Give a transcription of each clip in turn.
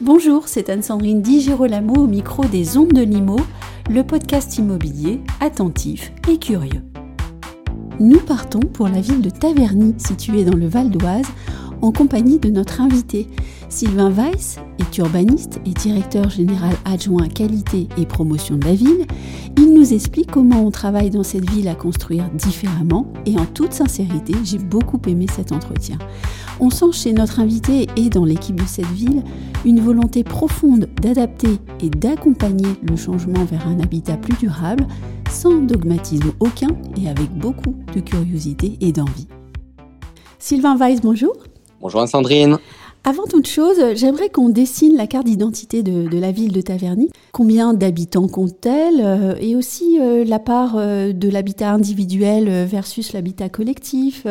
Bonjour, c'est Anne-Sandrine Di Girolamo au micro des Ondes de Limo, le podcast immobilier attentif et curieux. Nous partons pour la ville de Taverny, située dans le Val d'Oise, en compagnie de notre invité. Sylvain Weiss est urbaniste et directeur général adjoint qualité et promotion de la ville. Il nous explique comment on travaille dans cette ville à construire différemment et en toute sincérité, j'ai beaucoup aimé cet entretien. On sent chez notre invité et dans l'équipe de cette ville une volonté profonde d'adapter et d'accompagner le changement vers un habitat plus durable, sans dogmatisme aucun et avec beaucoup de curiosité et d'envie. Sylvain Weiss, bonjour. Bonjour Sandrine. Avant toute chose, j'aimerais qu'on dessine la carte d'identité de, la ville de Taverny. Combien d'habitants compte-t-elle euh, Et aussi euh, la part euh, de l'habitat individuel versus l'habitat collectif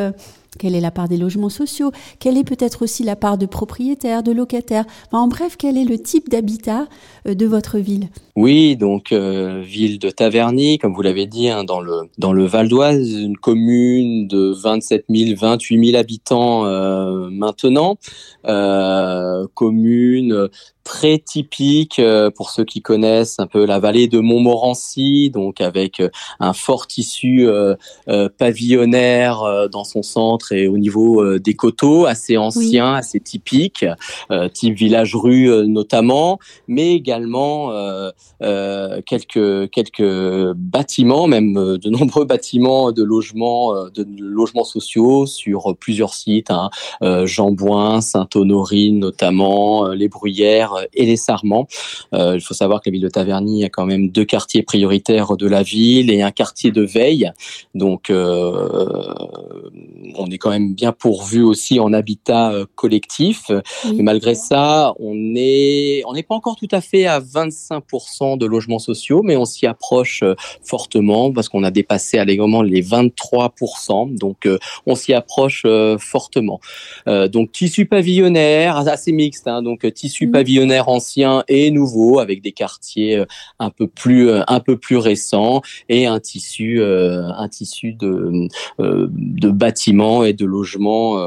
quelle est la part des logements sociaux? Quelle est peut-être aussi la part de propriétaires, de locataires? En bref, quel est le type d'habitat euh, de votre ville? Oui, donc euh, ville de Taverny, comme vous l'avez dit, hein, dans le Val d'Oise, une commune de 27 000, 28 000 habitants euh, maintenant, commune très typique euh, pour ceux qui connaissent un peu la vallée de Montmorency, donc avec euh, un fort tissu euh, pavillonnaire dans son centre et au niveau des coteaux, assez ancien, assez typique, type village-rue notamment, mais également quelques quelques bâtiments, même de nombreux bâtiments de logements de logements sociaux sur plusieurs sites, hein, Jean Sainte-Honorine notamment, les Bruyères et les Sarments. Euh, il faut savoir que la ville de Taverny a quand même deux quartiers prioritaires de la ville et un quartier de veille. Donc, euh, on est quand même bien pourvu aussi en habitat euh, collectif. Mais malgré ça, on est, on n'est pas encore tout à fait à 25% de logements sociaux, mais on s'y approche fortement parce qu'on a dépassé allègrement les 23%. Donc, on s'y approche fortement. donc, tissu pavillonnaire, assez mixte. Hein, donc, tissu pavillonnaire anciens et nouveaux avec des quartiers euh, un peu plus euh, un peu plus récents et un tissu euh, un tissu de de bâtiments et de logements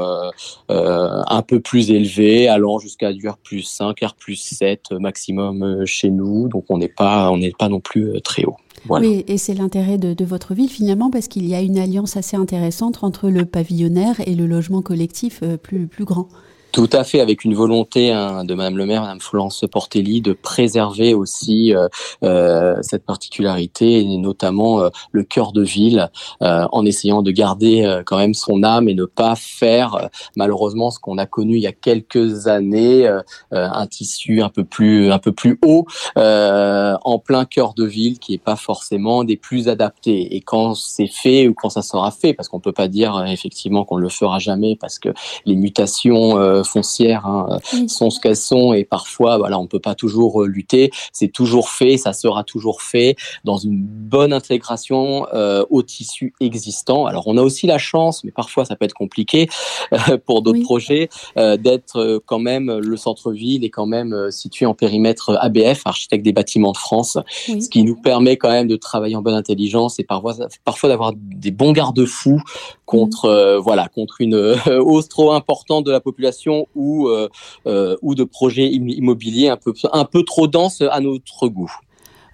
un peu plus élevé allant jusqu'à du R plus 5 R plus 7 maximum chez nous donc on n'est pas on n'est pas non plus très haut. Oui, et c'est l'intérêt de, de, votre ville finalement parce qu'il y a une alliance assez intéressante entre le pavillonnaire et le logement collectif plus, plus grand. Tout à fait, avec une volonté hein, de Madame le maire, Madame Florence Portelli, de préserver aussi euh, euh, cette particularité et notamment euh, le cœur de ville, en essayant de garder quand même son âme et ne pas faire malheureusement ce qu'on a connu il y a quelques années, un tissu un peu plus un peu plus haut en plein cœur de ville qui est pas forcément des plus adaptés. Et quand c'est fait ou quand ça sera fait, parce qu'on peut pas dire effectivement qu'on le fera jamais parce que les mutations foncières hein, sont ce qu'elles sont et parfois voilà on peut pas toujours euh, lutter. C'est toujours fait, ça sera toujours fait dans une bonne intégration euh, au tissu existant. Alors on a aussi la chance, mais parfois ça peut être compliqué euh, pour d'autres projets, d'être quand même le centre-ville est quand même situé en périmètre ABF, architecte des bâtiments de France, ce qui nous permet quand même de travailler en bonne intelligence et parfois, parfois d'avoir des bons garde-fous contre voilà contre une hausse trop importante de la population ou, euh, euh, ou de projets immobiliers un peu, un peu trop denses à notre goût.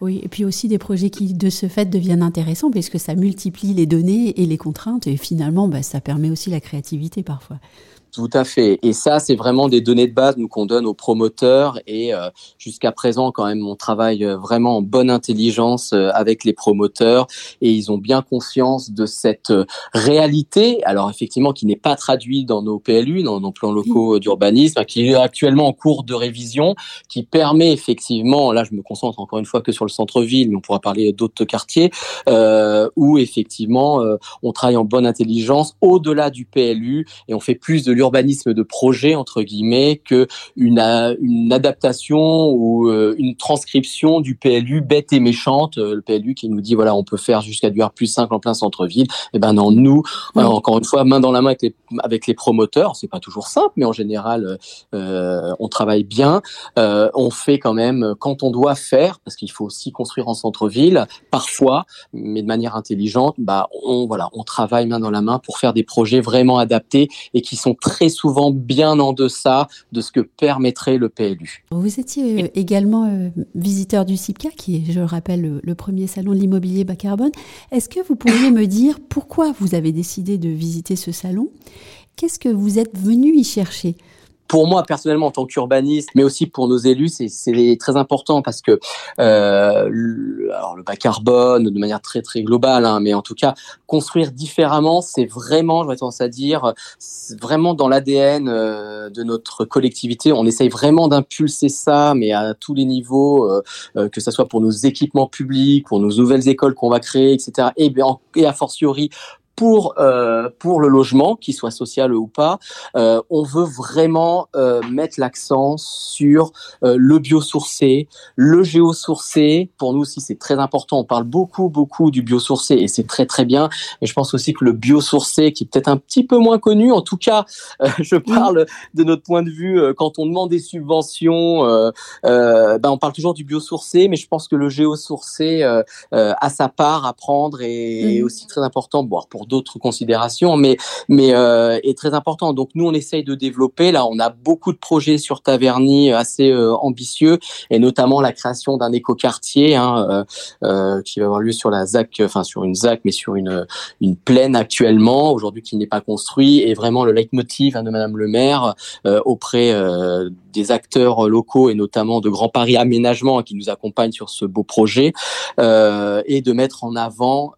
Oui, et puis aussi des projets qui, de ce fait, deviennent intéressants puisque ça multiplie les données et les contraintes et finalement, bah, ça permet aussi la créativité parfois. Tout à fait. Et ça, c'est vraiment des données de base nous qu'on donne aux promoteurs. Et euh, jusqu'à présent, quand même, on travaille euh, vraiment en bonne intelligence euh, avec les promoteurs et ils ont bien conscience de cette réalité. Alors effectivement, qui n'est pas traduite dans nos PLU, dans nos plans locaux d'urbanisme, qui est actuellement en cours de révision, qui permet effectivement, là, je me concentre encore une fois que sur le centre-ville, mais on pourra parler d'autres quartiers euh, où effectivement on travaille en bonne intelligence au-delà du PLU et on fait plus de l'urbanisme de projet entre guillemets que une, une adaptation ou une transcription du PLU bête et méchante, le PLU qui nous dit voilà on peut faire jusqu'à du R plus 5 en plein centre-ville. Et eh ben non, nous encore une fois main dans la main avec les avec les promoteurs, c'est pas toujours simple, mais en général on travaille bien. on fait quand même quand on doit faire parce qu'il faut aussi construire en centre-ville parfois, mais de manière intelligente. Bah on voilà on travaille main dans la main pour faire des projets vraiment adaptés et qui sont très souvent bien en deçà de ce que permettrait le PLU. Vous étiez euh, également euh, visiteur du CIPCA, qui est, je le rappelle, le, premier salon de l'immobilier bas carbone. Est-ce que vous pourriez me dire pourquoi vous avez décidé de visiter ce salon? Qu'est-ce que vous êtes venu y chercher? Pour moi personnellement en tant qu'urbaniste, mais aussi pour nos élus, c'est très important parce que euh, le, alors le bas carbone de manière très très globale, hein, mais en tout cas construire différemment, c'est vraiment, j'aurais tendance à dire, vraiment dans l'ADN euh, de notre collectivité. On essaye vraiment d'impulser ça, mais à tous les niveaux, euh, euh, que ce soit pour nos équipements publics, pour nos nouvelles écoles qu'on va créer, etc. Et, bien, et a fortiori pour euh, pour le logement, qu'il soit social ou pas, euh, on veut vraiment euh, mettre l'accent sur euh, le biosourcé, le géosourcé. Pour nous aussi, c'est très important. On parle beaucoup beaucoup du biosourcé et c'est très très bien. Et je pense aussi que le biosourcé, qui est peut-être un petit peu moins connu, en tout cas, euh, je parle de notre point de vue quand on demande des subventions, ben on parle toujours du biosourcé, mais je pense que le géosourcé a sa part à prendre et est mmh. aussi très important. Bon, pour d'autres considérations, mais mais euh, est très important. Donc nous, on essaye de développer. Là, on a beaucoup de projets sur Taverny assez euh, ambitieux, et notamment la création d'un écoquartier hein, euh, euh, qui va avoir lieu sur la ZAC, enfin sur une ZAC, mais sur une une plaine actuellement, aujourd'hui qui n'est pas construit, et vraiment le leitmotiv hein, de Madame le Maire euh, auprès des acteurs locaux et notamment de Grand Paris Aménagement hein, qui nous accompagnent sur ce beau projet, et de mettre en avant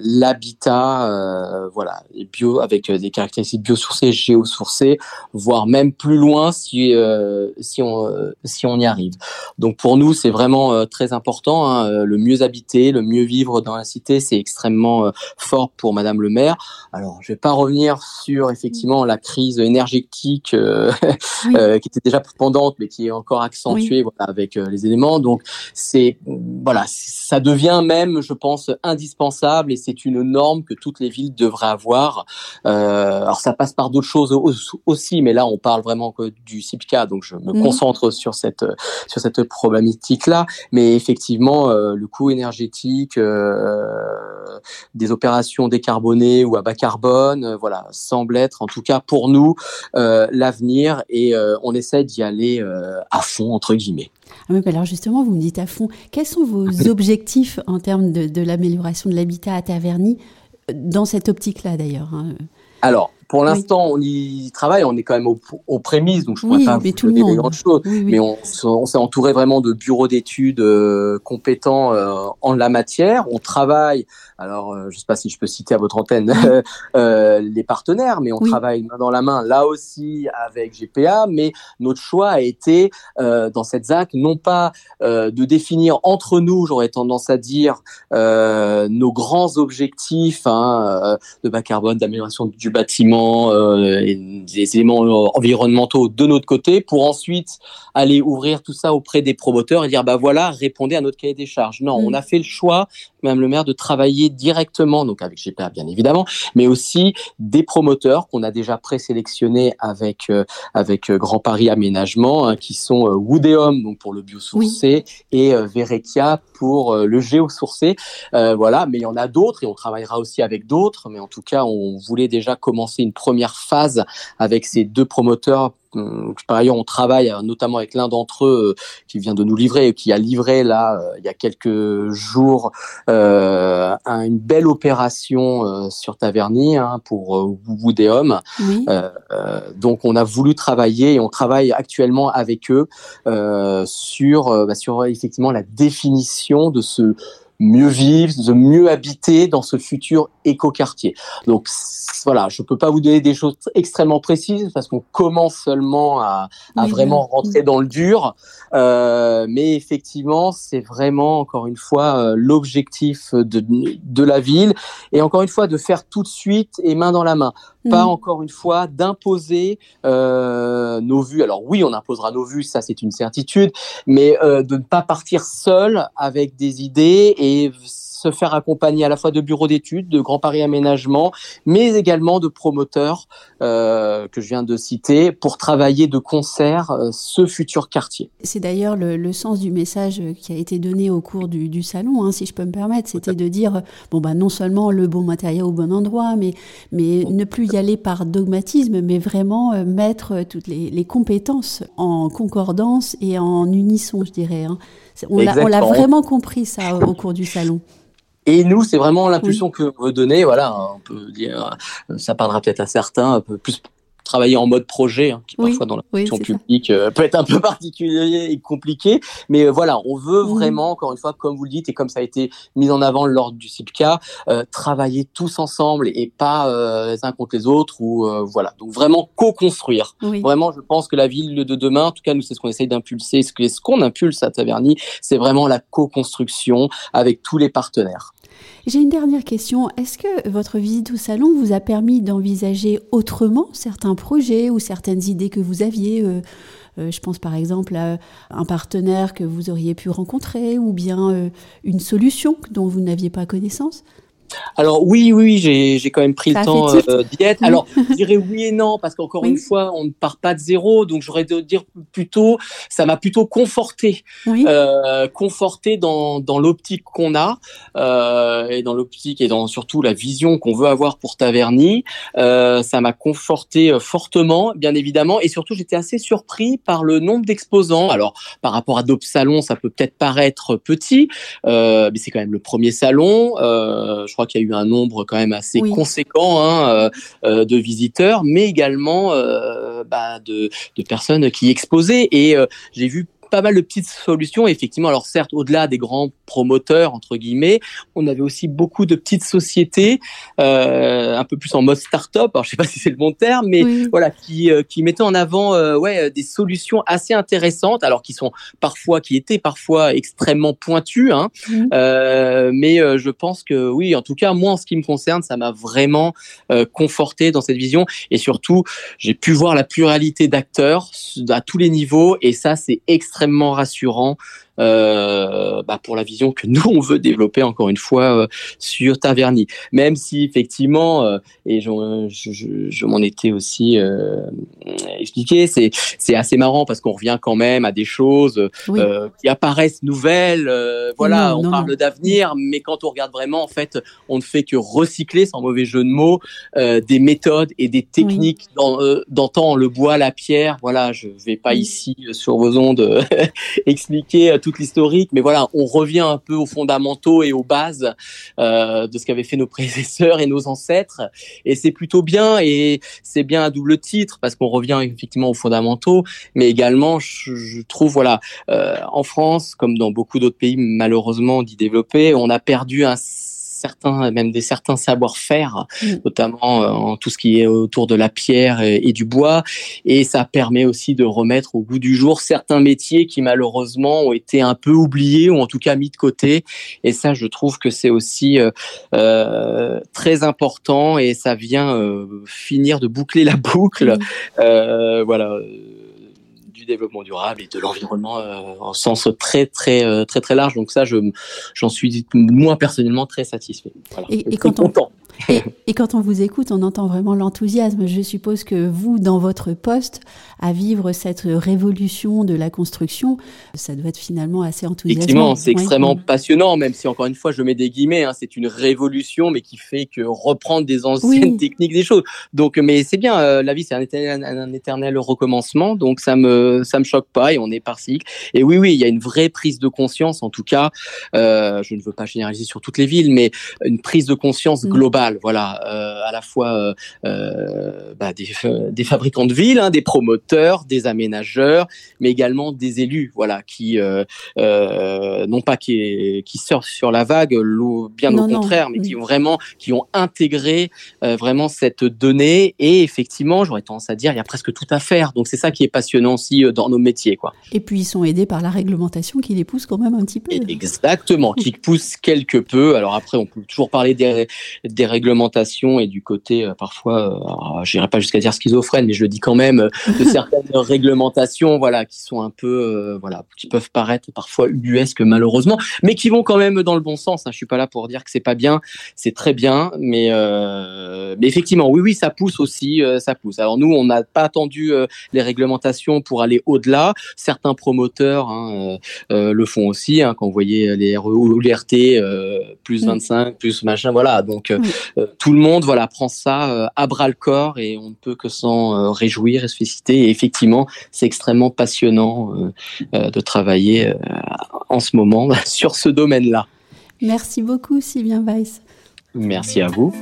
l'habitat euh, voilà, bio avec euh, des caractéristiques biosourcées, géosourcées, voire même plus loin si euh, si on si on y arrive. Donc pour nous, c'est vraiment très important. Hein, le mieux habiter, le mieux vivre dans la cité, c'est extrêmement fort pour Madame le Maire. Alors, je vais pas revenir sur effectivement la crise énergétique qui était déjà pendante, mais qui est encore accentuée voilà, avec les éléments. Donc c'est voilà, ça devient même, je pense, indispensable et c'est une norme que toutes les villes devraient avoir. Euh, alors ça passe par d'autres choses aussi, mais là on parle vraiment que du CIPCA, donc je me mhm. concentre sur cette sur cette problématique là. Mais effectivement, euh, le coût énergétique euh, des opérations décarbonées ou à bas carbone, voilà, semble être en tout cas pour nous l'avenir et on essaie d'y aller à fond entre guillemets. Ah alors justement, vous me dites à fond, quels sont vos objectifs en termes de, de l'amélioration de l'habitat à Taverny dans cette optique-là d'ailleurs. Hein. Alors, pour l'instant, on y travaille, on est quand même aux, prémices, donc je ne pourrais pas vous donner des grandes choses. mais on, s'est entouré vraiment de bureaux d'études euh, compétents euh, en la matière. On travaille, alors euh, je ne sais pas si je peux citer à votre antenne les partenaires, mais on travaille main dans la main là aussi avec GPA. Mais notre choix a été dans cette ZAC non pas de définir entre nous, j'aurais tendance à dire, nos grands objectifs hein, de bas carbone, d'amélioration du bâtiment euh, et des éléments environnementaux de notre côté pour ensuite aller ouvrir tout ça auprès des promoteurs et dire bah voilà répondez à notre cahier des charges. Non, on mm. a fait le choix, même le maire, de travailler directement donc avec GPA bien évidemment, mais aussi des promoteurs qu'on a déjà présélectionnés avec euh, avec euh, Grand Paris Aménagement hein, qui sont Woodeum donc pour le biosourcé et Verekia pour le géosourcé. voilà, mais il y en a d'autres et on travaillera aussi avec d'autres, mais en tout cas on voulait déjà commencer une première phase avec ces deux promoteurs par ailleurs, on travaille euh, notamment avec l'un d'entre eux euh, qui vient de nous livrer, qui a livré là euh, il y a quelques jours euh, une belle opération sur Taverny hein, pour. Oui. donc, on a voulu travailler et on travaille actuellement avec eux sur, bah, sur effectivement la définition de ce mieux vivre, de mieux habiter dans ce futur écoquartier. Donc voilà, je peux pas vous donner des choses extrêmement précises parce qu'on commence seulement à, à vraiment rentrer dans le dur. Euh, mais effectivement, c'est vraiment encore une fois euh, l'objectif de, de la ville et encore une fois de faire tout de suite et main dans la main. Pas mm. encore une fois d'imposer euh, nos vues. Alors oui, on imposera nos vues, ça c'est une certitude, mais euh, de ne pas partir seul avec des idées et se faire accompagner à la fois de bureaux d'études, de Grand Paris Aménagement, mais également de promoteurs euh, que je viens de citer pour travailler de concert ce futur quartier. C'est d'ailleurs le, le, sens du message qui a été donné au cours du, du salon, hein, si je peux me permettre, c'était de dire bon bah non seulement le bon matériel au bon endroit, mais mais ne plus y aller par dogmatisme, mais vraiment euh, mettre toutes les, les, compétences en concordance et en unisson, je dirais. Hein. On l'a vraiment compris ça au cours du salon. Et nous, c'est vraiment l'impulsion que veut donner. Voilà, on peut dire, ça parlera peut-être à certains, un peu plus travailler en mode projet, hein, qui parfois dans la fonction publique euh, peut être un peu particulier et compliqué. Mais euh, voilà, on veut mmh. vraiment, encore une fois, comme vous le dites, et comme ça a été mis en avant lors du CIPCA, euh, travailler tous ensemble et pas les uns contre les autres. Ou voilà, donc vraiment co-construire. Vraiment, je pense que la ville de demain, en tout cas, nous, c'est ce qu'on essaye d'impulser, ce qu'on impulse à Taverny, c'est vraiment la co-construction avec tous les partenaires. J'ai une dernière question. Est-ce que votre visite au salon vous a permis d'envisager autrement certains projets ou certaines idées que vous aviez euh, euh, je pense par exemple à un partenaire que vous auriez pu rencontrer ou bien euh, une solution dont vous n'aviez pas connaissance? Alors oui, oui, j'ai, j'ai quand même pris le temps euh, d'y être. Alors je dirais oui et non parce qu'encore une fois, on ne part pas de zéro, donc j'aurais de dire plutôt, ça m'a plutôt conforté, euh, conforté dans, dans l'optique qu'on a euh, et dans l'optique et dans surtout la vision qu'on veut avoir pour Taverny. Euh, ça m'a conforté euh, fortement, bien évidemment, et surtout j'étais assez surpris par le nombre d'exposants. Alors par rapport à d'autres salons, ça peut peut-être paraître petit, euh, mais c'est quand même le premier salon. je crois qu'il y a eu un nombre quand même assez conséquent hein, euh, euh, de visiteurs, mais également euh, bah, de, de, personnes qui exposaient. Et j'ai vu pas mal de petites solutions. Effectivement, alors certes, au-delà des grands promoteurs entre guillemets, on avait aussi beaucoup de petites sociétés, euh, un peu plus en mode start-up. Alors je sais pas si c'est le bon terme, mais voilà, qui euh, qui mettaient en avant euh, ouais des solutions assez intéressantes, alors qui sont parfois, qui étaient parfois extrêmement pointues, hein. Mais je pense que oui, en tout cas moi en ce qui me concerne, ça m'a vraiment conforté dans cette vision et surtout j'ai pu voir la pluralité d'acteurs à tous les niveaux et ça c'est extrêmement extrêmement rassurant euh, bah, pour la vision que nous on veut développer encore une fois euh, sur Taverny. Même si effectivement, euh, et je, je, je m'en étais aussi euh, expliqué, c'est c'est assez marrant parce qu'on revient quand même à des choses qui apparaissent nouvelles. voilà, on parle d'avenir, mais quand on regarde vraiment, en fait, on ne fait que recycler, sans mauvais jeu de mots, des méthodes et des techniques d'antan, le bois, la pierre. Voilà, je vais pas ici sur vos ondes expliquer tout l'historique, mais voilà, on revient un peu aux fondamentaux et aux bases euh, de ce qu'avaient fait nos prédécesseurs et nos ancêtres. Et c'est plutôt bien, et c'est bien à double titre, parce qu'on revient effectivement aux fondamentaux, mais également, je, trouve, voilà, euh, en France, comme dans beaucoup d'autres pays malheureusement d'y développer, on a perdu un certains, même des certains savoir-faire, mm. notamment euh, en tout ce qui est autour de la pierre et, du bois. Et ça permet aussi de remettre au goût du jour certains métiers qui malheureusement ont été un peu oubliés ou en tout cas mis de côté. Et ça, je trouve que c'est aussi euh, euh très important et ça vient euh, finir de boucler la boucle. Euh, voilà développement durable et de l'environnement euh, en sens très très euh, très très large. Donc ça, je j'en suis moi personnellement très satisfait. Voilà. Et, et quand on, et, quand on vous écoute, on entend vraiment l'enthousiasme. Je suppose que vous, dans votre poste, à vivre cette révolution de la construction, ça doit être finalement assez enthousiasmant. Effectivement, c'est extrêmement passionnant, même si encore une fois, je mets des guillemets, hein, c'est une révolution, mais qui fait que reprendre des anciennes techniques, des choses. Donc, mais c'est bien, euh, la vie, c'est un éternel, un éternel recommencement, donc ça me, ça me choque pas et on est par cycle. Et oui, oui, il y a une vraie prise de conscience, en tout cas, euh, je ne veux pas généraliser sur toutes les villes, mais une prise de conscience mm. globale Voilà, à la fois bah, des, des, fabricants de villes, hein, des promoteurs, des aménageurs, mais également des élus. Voilà, qui non pas qui, qui surfent sur la vague, bien au contraire, mais qui ont vraiment qui ont intégré vraiment cette donnée. Et effectivement, j'aurais tendance à dire, il y a presque tout à faire. Donc c'est ça qui est passionnant aussi dans nos métiers, quoi. Et puis ils sont aidés par la réglementation qui les pousse quand même un petit peu. Exactement, qui pousse quelque peu. Alors après, on peut toujours parler des, des réglementations et du côté euh, parfois, euh, je n'irai pas jusqu'à dire schizophrène, mais je le dis quand même, euh, de certaines réglementations, voilà, qui sont un peu, voilà, qui peuvent paraître parfois ubuesques malheureusement, mais qui vont quand même dans le bon sens. Hein. Je suis pas là pour dire que c'est pas bien, c'est très bien, mais, mais effectivement, oui, oui, ça pousse aussi, ça pousse. Alors nous, on n'a pas attendu les réglementations pour aller au-delà. Certains promoteurs hein, le font aussi. Hein, quand vous voyez les RE ou les RT euh, plus 25, mm. plus machin, voilà. Donc euh, tout le monde voilà prend ça à bras le corps et on ne peut que s'en réjouir et se féliciter. Et effectivement, c'est extrêmement passionnant de travailler en ce moment sur ce domaine-là. Merci beaucoup, Sylvain Weiss. Merci à vous.